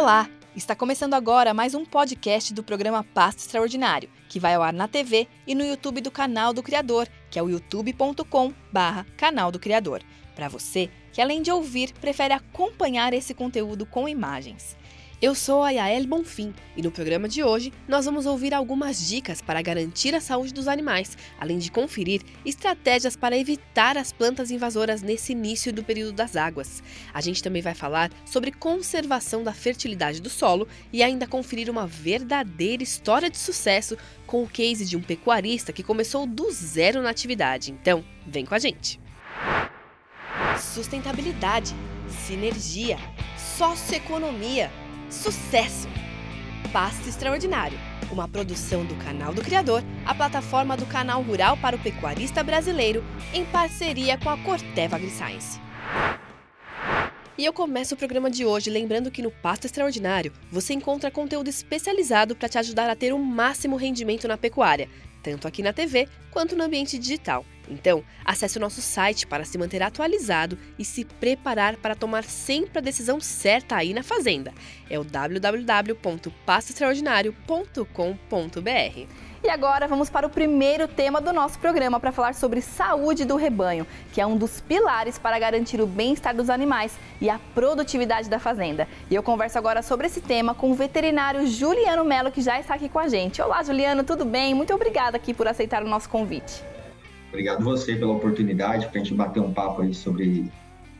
Olá! Está começando agora mais um podcast do programa Pasto Extraordinário, que vai ao ar na TV e no YouTube do canal do Criador, que é o youtube.com/barra canal do Criador. Para você que, além de ouvir, prefere acompanhar esse conteúdo com imagens. Eu sou a Yael Bonfim e no programa de hoje nós vamos ouvir algumas dicas para garantir a saúde dos animais, além de conferir estratégias para evitar as plantas invasoras nesse início do período das águas. A gente também vai falar sobre conservação da fertilidade do solo e ainda conferir uma verdadeira história de sucesso com o case de um pecuarista que começou do zero na atividade. Então, vem com a gente! Sustentabilidade, sinergia, socioeconomia Sucesso! Pasto Extraordinário, uma produção do Canal do Criador, a plataforma do canal rural para o pecuarista brasileiro, em parceria com a Corteva AgriScience. E eu começo o programa de hoje lembrando que no Pasto Extraordinário você encontra conteúdo especializado para te ajudar a ter o máximo rendimento na pecuária, tanto aqui na TV quanto no ambiente digital. Então, acesse o nosso site para se manter atualizado e se preparar para tomar sempre a decisão certa aí na fazenda. É o www.passoextraordinario.com.br. E agora vamos para o primeiro tema do nosso programa para falar sobre saúde do rebanho, que é um dos pilares para garantir o bem-estar dos animais e a produtividade da fazenda. E eu converso agora sobre esse tema com o veterinário Juliano Melo, que já está aqui com a gente. Olá, Juliano, tudo bem? Muito obrigada aqui por aceitar o nosso convite. Obrigado você pela oportunidade para a gente bater um papo aí sobre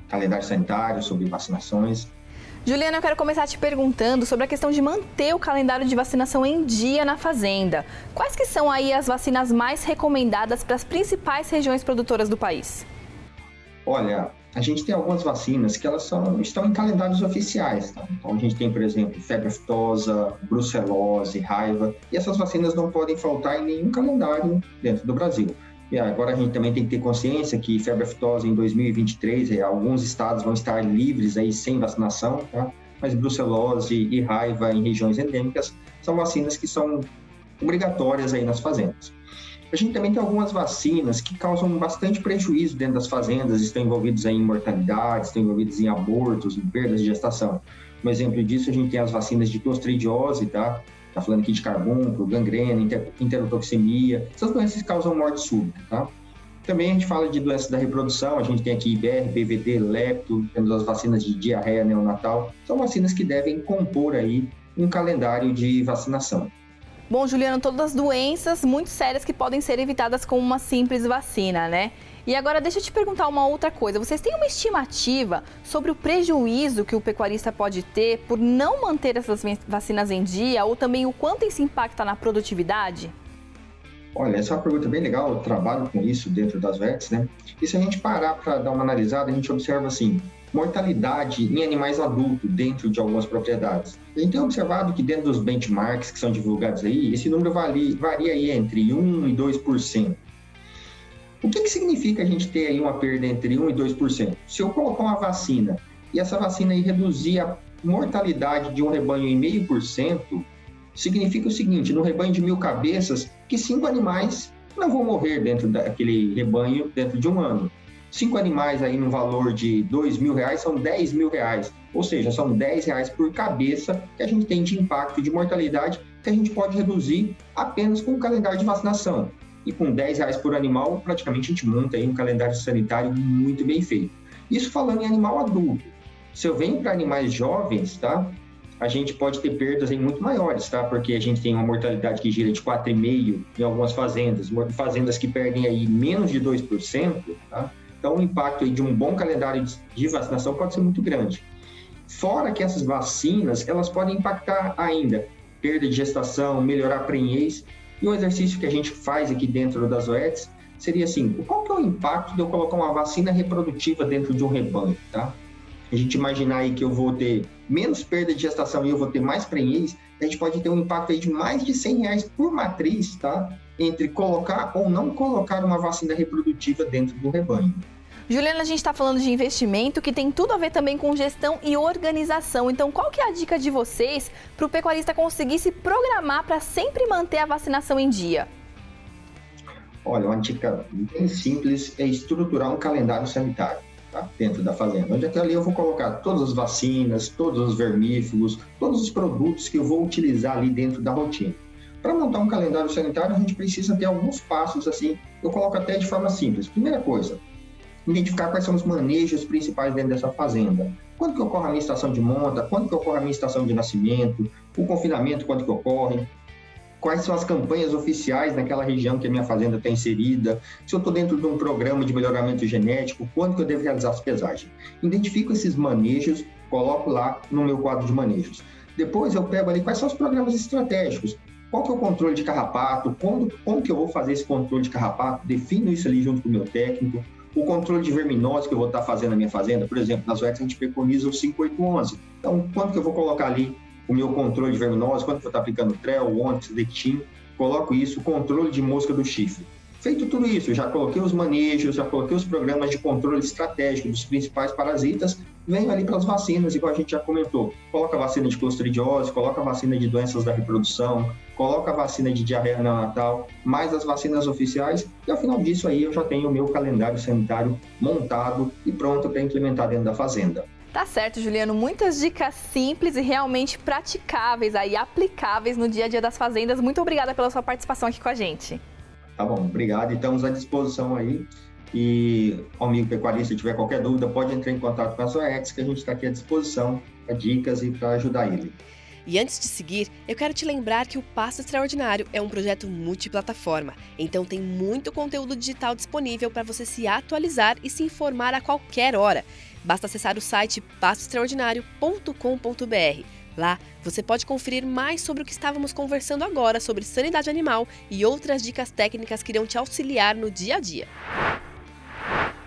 calendário sanitário, sobre vacinações. Juliana, eu quero começar te perguntando sobre a questão de manter o calendário de vacinação em dia na fazenda. Quais que são aí as vacinas mais recomendadas para as principais regiões produtoras do país? Olha, a gente tem algumas vacinas que elas são, estão em calendários oficiais. Tá? Então a gente tem, por exemplo, febre aftosa, brucelose, raiva, e essas vacinas não podem faltar em nenhum calendário dentro do Brasil. E agora a gente também tem que ter consciência que febre aftosa em 2023, eh, alguns estados vão estar livres aí sem vacinação, tá? Mas brucelose e raiva em regiões endêmicas são vacinas que são obrigatórias aí nas fazendas. A gente também tem algumas vacinas que causam bastante prejuízo dentro das fazendas, estão envolvidas em mortalidade, estão envolvidas em abortos, em perdas de gestação. Um exemplo disso, a gente tem as vacinas de clostridiose, tá? Tá falando aqui de carbúnculo, gangrena, enterotoxemia. Essas doenças causam morte súbita, tá? Também a gente fala de doenças da reprodução, a gente tem aqui IBR, BVD, lepto, temos as vacinas de diarreia neonatal. São vacinas que devem compor aí um calendário de vacinação. Bom, Juliano, todas as doenças muito sérias que podem ser evitadas com uma simples vacina, né? E agora deixa eu te perguntar uma outra coisa. Vocês têm uma estimativa sobre o prejuízo que o pecuarista pode ter por não manter essas vacinas em dia ou também o quanto isso impacta na produtividade? Olha, essa é uma pergunta bem legal, eu trabalho com isso dentro das VETs, né? E se a gente parar para dar uma analisada, a gente observa assim, mortalidade em animais adultos dentro de algumas propriedades. A gente tem observado que dentro dos benchmarks que são divulgados aí, esse número varia, varia aí entre 1 e 2%. O que, que significa a gente ter aí uma perda entre 1 e 2%? Se eu colocar uma vacina e essa vacina aí reduzir a mortalidade de um rebanho em meio por cento, significa o seguinte, no rebanho de mil cabeças, que cinco animais não vão morrer dentro daquele rebanho dentro de um ano. Cinco animais aí no valor de dois mil reais são 10 mil reais, ou seja, são 10 reais por cabeça que a gente tem de impacto de mortalidade que a gente pode reduzir apenas com o calendário de vacinação e com 10 reais por animal, praticamente a gente monta aí um calendário sanitário muito bem feito. Isso falando em animal adulto. Se eu venho para animais jovens, tá? A gente pode ter perdas aí muito maiores, tá? Porque a gente tem uma mortalidade que gira de 4,5% em algumas fazendas, fazendas que perdem aí menos de 2%, tá? Então, o impacto aí de um bom calendário de vacinação pode ser muito grande. Fora que essas vacinas, elas podem impactar ainda perda de gestação, melhorar a prenhez e um exercício que a gente faz aqui dentro das OETs seria assim, qual que é o impacto de eu colocar uma vacina reprodutiva dentro de um rebanho, tá? A gente imaginar aí que eu vou ter menos perda de gestação e eu vou ter mais prenhez, a gente pode ter um impacto aí de mais de 100 reais por matriz, tá? Entre colocar ou não colocar uma vacina reprodutiva dentro do rebanho. Juliana, a gente está falando de investimento que tem tudo a ver também com gestão e organização. Então, qual que é a dica de vocês para o pecuarista conseguir se programar para sempre manter a vacinação em dia? Olha, uma dica bem simples é estruturar um calendário sanitário. tá? dentro da fazenda, onde aqui ali eu vou colocar todas as vacinas, todos os vermífugos, todos os produtos que eu vou utilizar ali dentro da rotina. Para montar um calendário sanitário, a gente precisa ter alguns passos assim, eu coloco até de forma simples. Primeira coisa, identificar quais são os manejos principais dentro dessa fazenda. Quando que ocorre a minha estação de monta, quando que ocorre a minha estação de nascimento, o confinamento, quando que ocorre, quais são as campanhas oficiais naquela região que a minha fazenda está inserida, se eu estou dentro de um programa de melhoramento genético, quando que eu devo realizar as pesagens. Identifico esses manejos, coloco lá no meu quadro de manejos. Depois eu pego ali quais são os programas estratégicos. Qual que é o controle de carrapato? Como, como que eu vou fazer esse controle de carrapato? Defino isso ali junto com o meu técnico. O controle de verminose que eu vou estar fazendo na minha fazenda, por exemplo, nas UEX a gente preconiza o 5811. Então, quanto que eu vou colocar ali o meu controle de verminose, quanto que eu estar aplicando Trel, Onix, Dectin, coloco isso, controle de mosca do chifre. Feito tudo isso, já coloquei os manejos, já coloquei os programas de controle estratégico dos principais parasitas, venho ali para as vacinas, igual a gente já comentou. Coloca a vacina de clostridiose, coloca a vacina de doenças da reprodução, coloca a vacina de diarreia neonatal, mais as vacinas oficiais, e ao final disso aí eu já tenho o meu calendário sanitário montado e pronto para implementar dentro da fazenda. Tá certo, Juliano. Muitas dicas simples e realmente praticáveis aí, aplicáveis no dia a dia das fazendas. Muito obrigada pela sua participação aqui com a gente. Tá bom, obrigado. Estamos à disposição aí. E, amigo pecuarista, se tiver qualquer dúvida, pode entrar em contato com a Zoex, que a gente está aqui à disposição para dicas e para ajudar ele. E antes de seguir, eu quero te lembrar que o Passo Extraordinário é um projeto multiplataforma, então tem muito conteúdo digital disponível para você se atualizar e se informar a qualquer hora. Basta acessar o site passoextraordinário.com.br. Lá você pode conferir mais sobre o que estávamos conversando agora sobre sanidade animal e outras dicas técnicas que irão te auxiliar no dia a dia.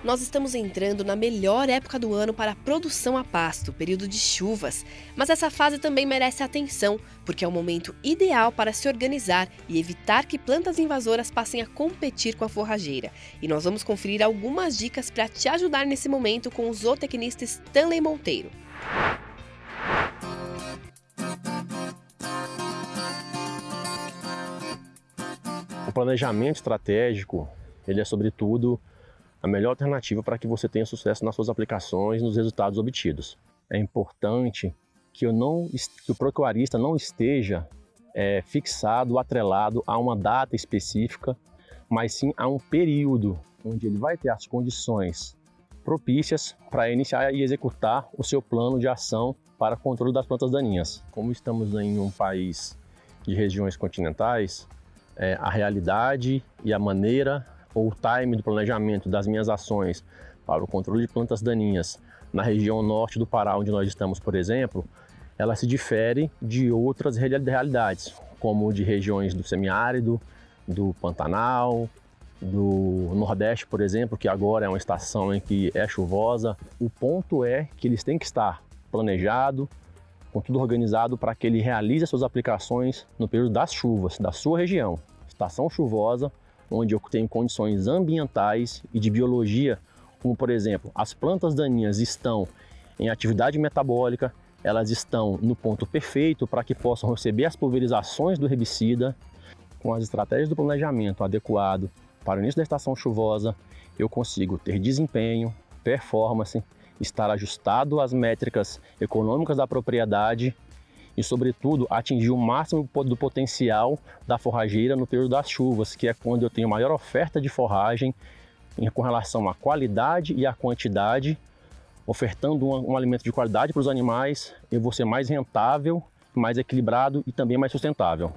Nós estamos entrando na melhor época do ano para a produção a pasto, período de chuvas. Mas essa fase também merece atenção, porque é o momento ideal para se organizar e evitar que plantas invasoras passem a competir com a forrageira. E nós vamos conferir algumas dicas para te ajudar nesse momento com o zootecnista Stanley Monteiro. O planejamento estratégico, ele é sobretudo a melhor alternativa para que você tenha sucesso nas suas aplicações, nos resultados obtidos. É importante que, eu não, que o pecuarista não esteja é, fixado, atrelado a uma data específica, mas sim a um período onde ele vai ter as condições propícias para iniciar e executar o seu plano de ação para controle das plantas daninhas. Como estamos em um país de regiões continentais, é, a realidade e a maneira ou o time do planejamento das minhas ações para o controle de plantas daninhas na região norte do Pará, onde nós estamos, por exemplo, ela se difere de outras realidades, como de regiões do semiárido, do Pantanal, do Nordeste, por exemplo, que agora é uma estação em que é chuvosa. O ponto é que eles têm que estar planejado, com tudo organizado para que ele realize as suas aplicações no período das chuvas da sua região. Estação chuvosa, onde eu tenho condições ambientais e de biologia, como por exemplo, as plantas daninhas estão em atividade metabólica, elas estão no ponto perfeito para que possam receber as pulverizações do herbicida. Com as estratégias do planejamento adequado para o início da estação chuvosa, eu consigo ter desempenho, performance, estar ajustado às métricas econômicas da propriedade e, sobretudo, atingir o máximo do potencial da forrageira no período das chuvas, que é quando eu tenho maior oferta de forragem com relação à qualidade e à quantidade, ofertando um, um alimento de qualidade para os animais, eu vou ser mais rentável, mais equilibrado e também mais sustentável.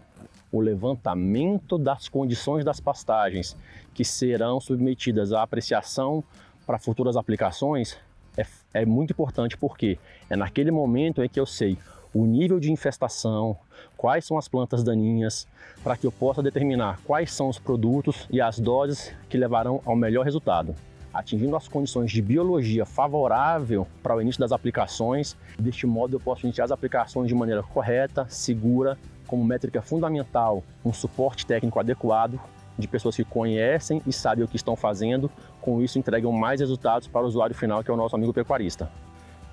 O levantamento das condições das pastagens que serão submetidas à apreciação para futuras aplicações é, é muito importante porque é naquele momento em que eu sei o nível de infestação, quais são as plantas daninhas, para que eu possa determinar quais são os produtos e as doses que levarão ao melhor resultado. Atingindo as condições de biologia favorável para o início das aplicações, deste modo eu posso iniciar as aplicações de maneira correta, segura, como métrica fundamental, um suporte técnico adequado de pessoas que conhecem e sabem o que estão fazendo, com isso entregam mais resultados para o usuário final, que é o nosso amigo pecuarista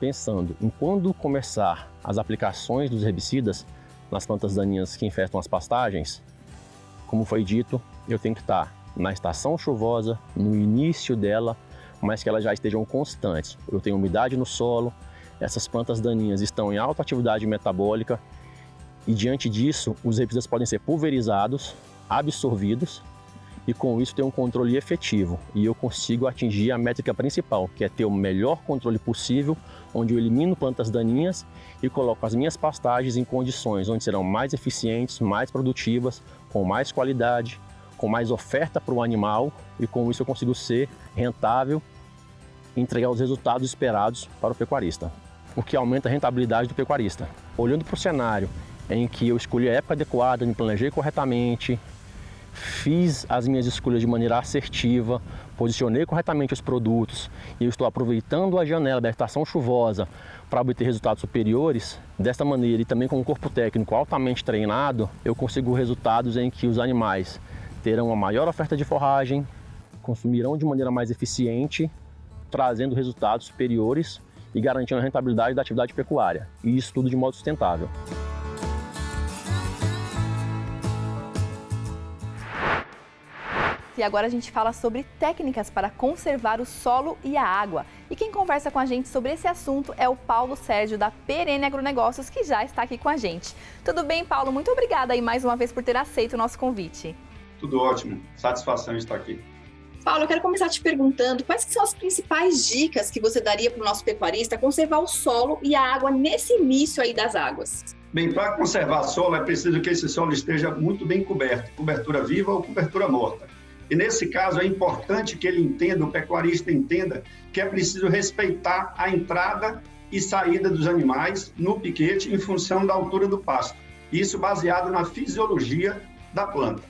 pensando em quando começar as aplicações dos herbicidas nas plantas daninhas que infestam as pastagens, como foi dito, eu tenho que estar na estação chuvosa, no início dela, mas que elas já estejam constantes. Eu tenho umidade no solo, essas plantas daninhas estão em alta atividade metabólica e diante disso, os herbicidas podem ser pulverizados, absorvidos e com isso ter um controle efetivo e eu consigo atingir a métrica principal, que é ter o melhor controle possível, onde eu elimino plantas daninhas e coloco as minhas pastagens em condições onde serão mais eficientes, mais produtivas, com mais qualidade, com mais oferta para o animal e com isso eu consigo ser rentável e entregar os resultados esperados para o pecuarista, o que aumenta a rentabilidade do pecuarista. Olhando para o cenário em que eu escolhi a época adequada, me planejei corretamente, fiz as minhas escolhas de maneira assertiva, posicionei corretamente os produtos e eu estou aproveitando a janela da estação chuvosa para obter resultados superiores, desta maneira e também com um corpo técnico altamente treinado, eu consigo resultados em que os animais terão uma maior oferta de forragem, consumirão de maneira mais eficiente, trazendo resultados superiores e garantindo a rentabilidade da atividade pecuária, e isso tudo de modo sustentável. E agora a gente fala sobre técnicas para conservar o solo e a água. E quem conversa com a gente sobre esse assunto é o Paulo Sérgio da Perene Agronegócios, que já está aqui com a gente. Tudo bem, Paulo? Muito obrigada aí mais uma vez por ter aceito o nosso convite. Tudo ótimo. Satisfação estar aqui. Paulo, eu quero começar te perguntando quais são as principais dicas que você daria para o nosso pecuarista conservar o solo e a água nesse início aí das águas? Bem, para conservar solo é preciso que esse solo esteja muito bem coberto, cobertura viva ou cobertura morta. E nesse caso é importante que ele entenda, o pecuarista entenda, que é preciso respeitar a entrada e saída dos animais no piquete em função da altura do pasto. Isso baseado na fisiologia da planta.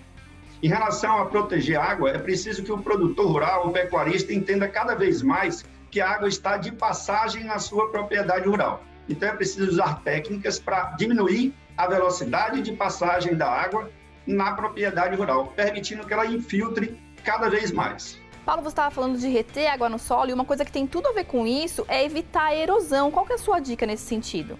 Em relação a proteger a água, é preciso que o produtor rural, o pecuarista, entenda cada vez mais que a água está de passagem na sua propriedade rural. Então é preciso usar técnicas para diminuir a velocidade de passagem da água na propriedade rural, permitindo que ela infiltre cada vez mais. Paulo, você estava falando de reter água no solo e uma coisa que tem tudo a ver com isso é evitar a erosão. Qual é a sua dica nesse sentido?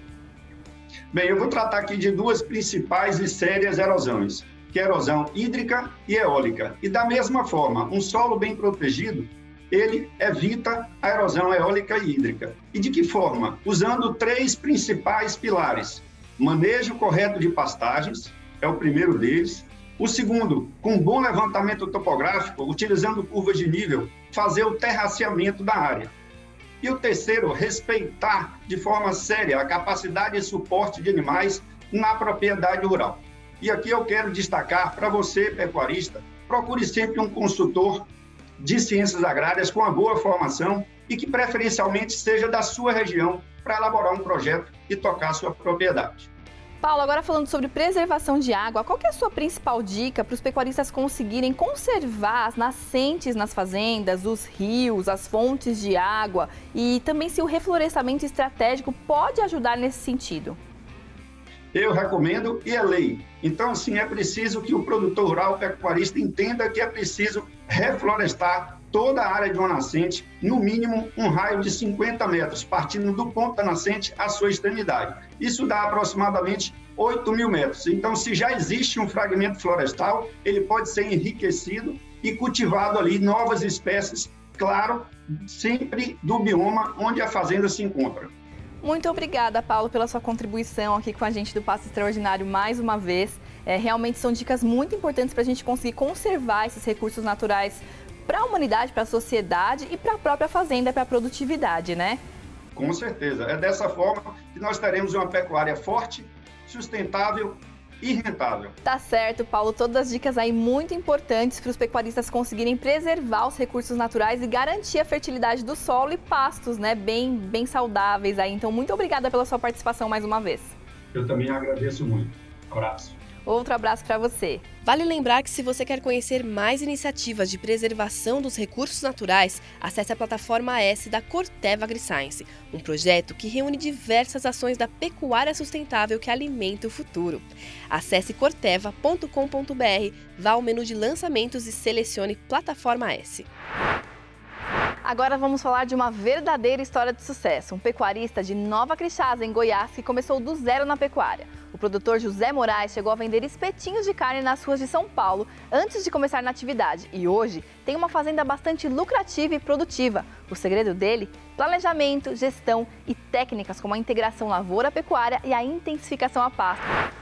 Bem, eu vou tratar aqui de duas principais e sérias erosões, que é a erosão hídrica e eólica. E da mesma forma, um solo bem protegido, ele evita a erosão eólica e hídrica. E de que forma? Usando três principais pilares: manejo correto de pastagens, é o primeiro deles. O segundo, com bom levantamento topográfico, utilizando curvas de nível, fazer o terraceamento da área. E o terceiro, respeitar de forma séria a capacidade de suporte de animais na propriedade rural. E aqui eu quero destacar para você, pecuarista, procure sempre um consultor de ciências agrárias com uma boa formação e que preferencialmente seja da sua região para elaborar um projeto e tocar sua propriedade. Paulo, agora falando sobre preservação de água, qual é a sua principal dica para os pecuaristas conseguirem conservar as nascentes nas fazendas, os rios, as fontes de água e também se o reflorestamento estratégico pode ajudar nesse sentido? Eu recomendo e é lei. Então, sim, é preciso que o produtor rural, pecuarista, entenda que é preciso reflorestar toda a área de uma nascente, no mínimo um raio de 50 metros, partindo do ponto da nascente à sua extremidade. Isso dá aproximadamente 8 mil metros. Então, se já existe um fragmento florestal, ele pode ser enriquecido e cultivado ali novas espécies, claro, sempre do bioma onde a fazenda se encontra. Muito obrigada, Paulo, pela sua contribuição aqui com a gente do Passo Extraordinário mais uma vez. É, realmente são dicas muito importantes para a gente conseguir conservar esses recursos naturais para a humanidade, para a sociedade e para a própria fazenda, para a produtividade, né? Com certeza. É dessa forma que nós teremos uma pecuária forte, sustentável e rentável. Tá certo, Paulo. Todas as dicas aí muito importantes para os pecuaristas conseguirem preservar os recursos naturais e garantir a fertilidade do solo e pastos, né? Bem, bem saudáveis aí. Então, muito obrigada pela sua participação mais uma vez. Eu também agradeço muito. Um abraço. Outro abraço para você. Vale lembrar que se você quer conhecer mais iniciativas de preservação dos recursos naturais, acesse a plataforma S da Corteva AgriScience, um projeto que reúne diversas ações da pecuária sustentável que alimenta o futuro. Acesse corteva.com.br, vá ao menu de lançamentos e selecione Plataforma S. Agora vamos falar de uma verdadeira história de sucesso. Um pecuarista de Nova Crixás, em Goiás, que começou do zero na pecuária. O produtor José Moraes chegou a vender espetinhos de carne nas ruas de São Paulo antes de começar na atividade e hoje tem uma fazenda bastante lucrativa e produtiva. O segredo dele? Planejamento, gestão e técnicas como a integração lavoura-pecuária e a intensificação à pasta.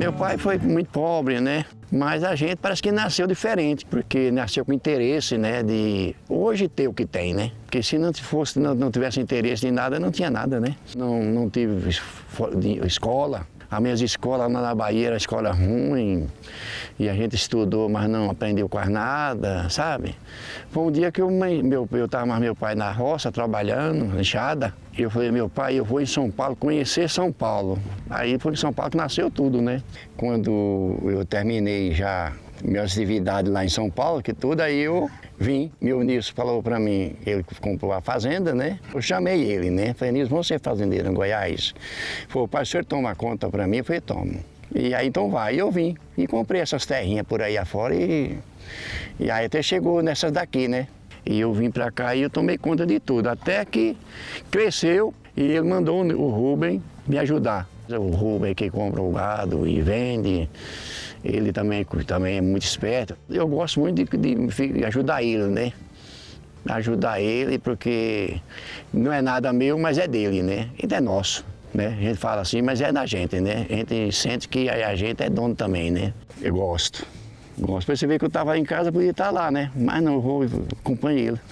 Meu pai foi muito pobre, né? Mas a gente parece que nasceu diferente, porque nasceu com interesse, né? De hoje ter o que tem, né? Porque se não fosse, não, não tivesse interesse em nada, não tinha nada, né? Não, não tive escola, as minhas escolas lá na Bahia era escola ruim, e a gente estudou, mas não aprendeu quase nada, sabe? Foi um dia que eu, meu, eu tava mais meu pai na roça, trabalhando, enxada, e eu falei, meu pai, eu vou em São Paulo conhecer São Paulo. Aí foi em São Paulo que nasceu tudo, né? Quando eu terminei já minhas atividades lá em São Paulo, que tudo, aí eu vim, meu Nilson falou para mim, ele comprou a fazenda, né? Eu chamei ele, né? Falei, Nilson, vamos ser fazendeiro em Goiás? Falei, pai, o senhor toma conta para mim? Eu falei, tomo. E aí então vai, eu vim e comprei essas terrinhas por aí afora e, e aí até chegou nessas daqui, né? E eu vim para cá e eu tomei conta de tudo, até que cresceu e ele mandou o Rubem me ajudar. O Rubem que compra o gado e vende, ele também, também é muito esperto. Eu gosto muito de, de ajudar ele, né? Ajudar ele porque não é nada meu, mas é dele, né? Ele é nosso. Né? A gente fala assim, mas é da gente, né? A gente sente que a gente é dono também, né? Eu gosto. Gosto. Pra você ver que eu estava em casa, podia estar lá, né? Mas não, eu vou acompanhar ele.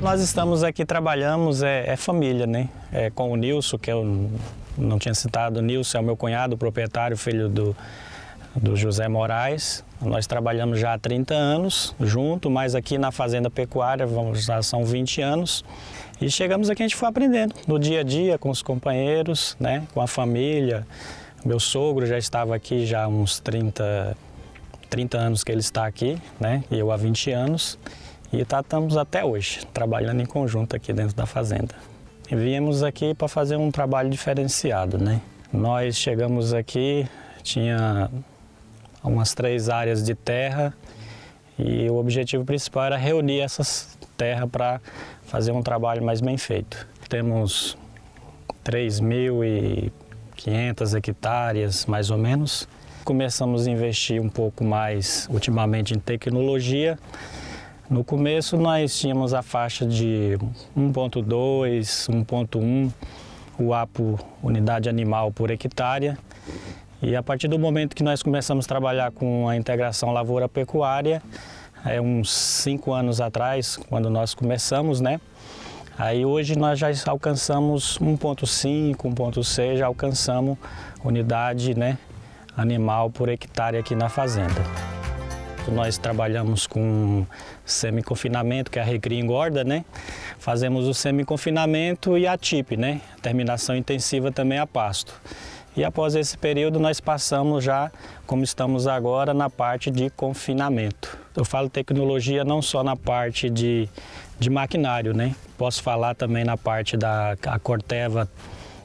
Nós estamos aqui, trabalhamos, é, é, família, né? É com o Nilson, que eu não tinha citado, o Nilson é o meu cunhado, proprietário, filho do, do José Moraes. Nós trabalhamos já há 30 anos junto, mas aqui na Fazenda Pecuária vamos, já são 20 anos. E chegamos aqui, a gente foi aprendendo no dia a dia com os companheiros, né, com a família. Meu sogro já estava aqui já há uns 30, 30 anos que ele está aqui, né, e eu há 20 anos. E tá, estamos até hoje trabalhando em conjunto aqui dentro da fazenda. Viemos aqui para fazer um trabalho diferenciado, né? Nós chegamos aqui, tinha umas três áreas de terra e o objetivo principal era reunir essas terras para fazer um trabalho mais bem feito. Temos 3.500 hectares, mais ou menos. Começamos a investir um pouco mais ultimamente em tecnologia. No começo nós tínhamos a faixa de 1.2, 1.1, o APO, unidade animal por hectare. E a partir do momento que nós começamos a trabalhar com a integração lavoura-pecuária, é uns cinco anos atrás, quando nós começamos, né? Aí hoje nós já alcançamos 1.5, 1.6, já alcançamos unidade né, animal por hectare aqui na fazenda. Nós trabalhamos com semi-confinamento, que é a recria engorda, né? Fazemos o semi-confinamento e a TIP, né? Terminação intensiva também a pasto. E após esse período nós passamos já, como estamos agora, na parte de confinamento. Eu falo tecnologia não só na parte de, de maquinário, né? Posso falar também na parte da a Corteva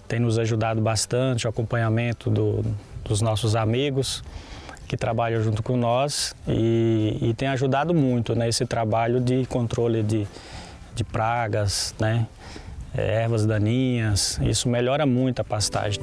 tem nos ajudado bastante, o acompanhamento do, dos nossos amigos que trabalham junto com nós e, e tem ajudado muito nesse né, trabalho de controle de, de pragas, né? ervas daninhas. Isso melhora muito a pastagem.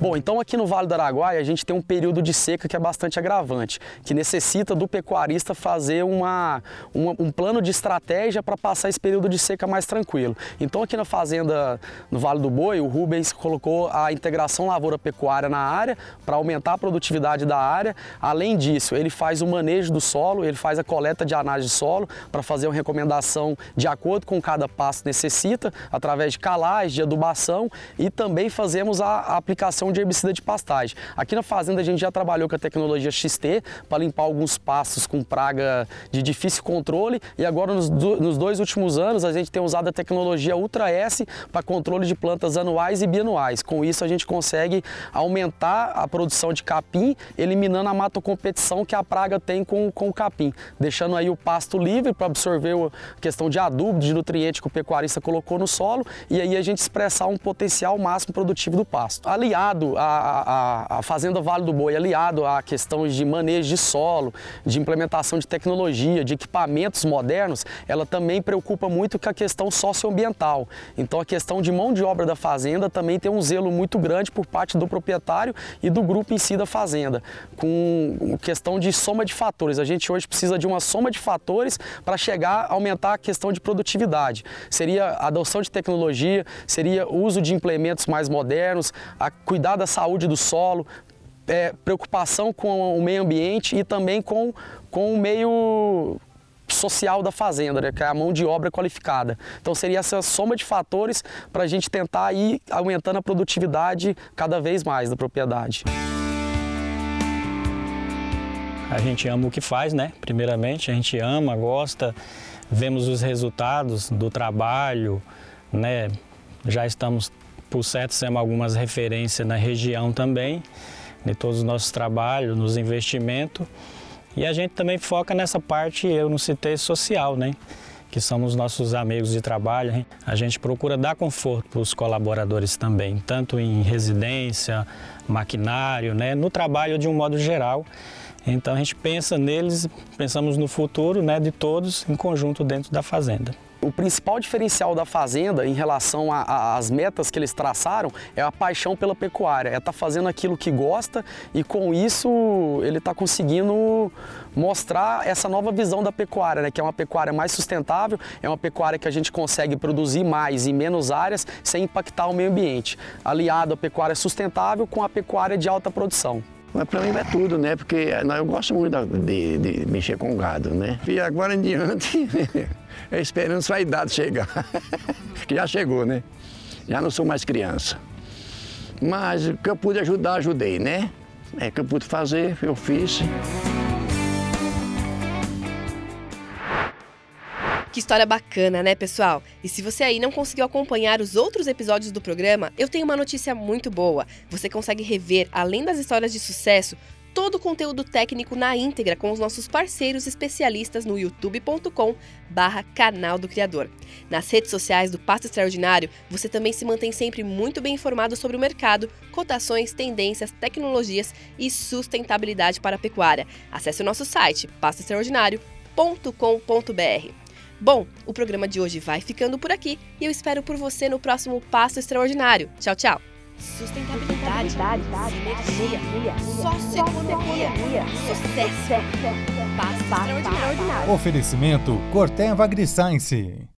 Bom, então aqui no Vale do Araguaia a gente tem um período de seca que é bastante agravante, que necessita do pecuarista fazer uma, uma um plano de estratégia para passar esse período de seca mais tranquilo. Então aqui na fazenda no Vale do Boi, o Rubens colocou a integração lavoura-pecuária na área para aumentar a produtividade da área. Além disso, ele faz o manejo do solo, ele faz a coleta de análise de solo para fazer uma recomendação de acordo com cada passo necessita, através de calagem, de adubação e também fazemos a aplicação aplicação de herbicida de pastagem. Aqui na fazenda a gente já trabalhou com a tecnologia XT para limpar alguns pastos com praga de difícil controle e agora nos, do, nos dois últimos anos a gente tem usado a tecnologia Ultra S para controle de plantas anuais e bianuais. Com isso a gente consegue aumentar a produção de capim, eliminando a matocompetição que a praga tem com, com o capim, deixando aí o pasto livre para absorver a questão de adubo, de nutriente que o pecuarista colocou no solo e aí a gente expressar um potencial máximo produtivo do pasto. Aliado à, à, Fazenda Vale do Boi, aliado a questões de manejo de solo, de implementação de tecnologia, de equipamentos modernos, ela também preocupa muito com a questão socioambiental. Então a questão de mão de obra da fazenda também tem um zelo muito grande por parte do proprietário e do grupo em si da fazenda, com questão de soma de fatores. A gente hoje precisa de uma soma de fatores para chegar a aumentar a questão de produtividade. Seria a adoção de tecnologia, seria o uso de implementos mais modernos, a cuidar da saúde do solo, é, preocupação com o meio ambiente e também com, com o meio social da fazenda, né, que é a mão de obra qualificada. Então seria essa soma de fatores para a gente tentar ir aumentando a produtividade cada vez mais da propriedade. A gente ama o que faz, né? Primeiramente, a gente ama, gosta, vemos os resultados do trabalho, né? Já estamos, por certo, temos algumas referências na região também, de todos os nossos trabalhos, nos investimentos. E a gente também foca nessa parte, eu não citei, social, né? Que são os nossos amigos de trabalho. Hein? A gente procura dar conforto para os colaboradores também, tanto em residência, maquinário, né? No trabalho de um modo geral. Então a gente pensa neles, pensamos no futuro né, de todos em conjunto dentro da fazenda. O principal diferencial da fazenda em relação às metas que eles traçaram é a paixão pela pecuária, é estar tá fazendo aquilo que gosta e com isso ele está conseguindo mostrar essa nova visão da pecuária, né? que é uma pecuária mais sustentável, é uma pecuária que a gente consegue produzir mais em menos áreas sem impactar o meio ambiente, aliado à pecuária sustentável com a pecuária de alta produção. Mas para mim é tudo, né? Porque eu gosto muito de, de mexer com gado, né? E agora em diante é esperando sua idade chegar. que já chegou, né? Já não sou mais criança. Mas o que eu pude ajudar, ajudei, né? É o que eu pude fazer, eu fiz. Que história bacana, né, pessoal? E se você aí não conseguiu acompanhar os outros episódios do programa, eu tenho uma notícia muito boa. Você consegue rever, além das histórias de sucesso, todo o conteúdo técnico na íntegra com os nossos parceiros especialistas no youtube.com barra canal do criador. Nas redes sociais do Pasto Extraordinário, você também se mantém sempre muito bem informado sobre o mercado, cotações, tendências, tecnologias e sustentabilidade para a pecuária. Acesse o nosso site pastoextraordinário.com.br. Bom, o programa de hoje vai ficando por aqui e eu espero por você no próximo Passo Extraordinário. Tchau, tchau! Sustentabilidade, energia, socioeconomia, sucesso. Passo extraordinário. Oferecimento Corteva AgriScience.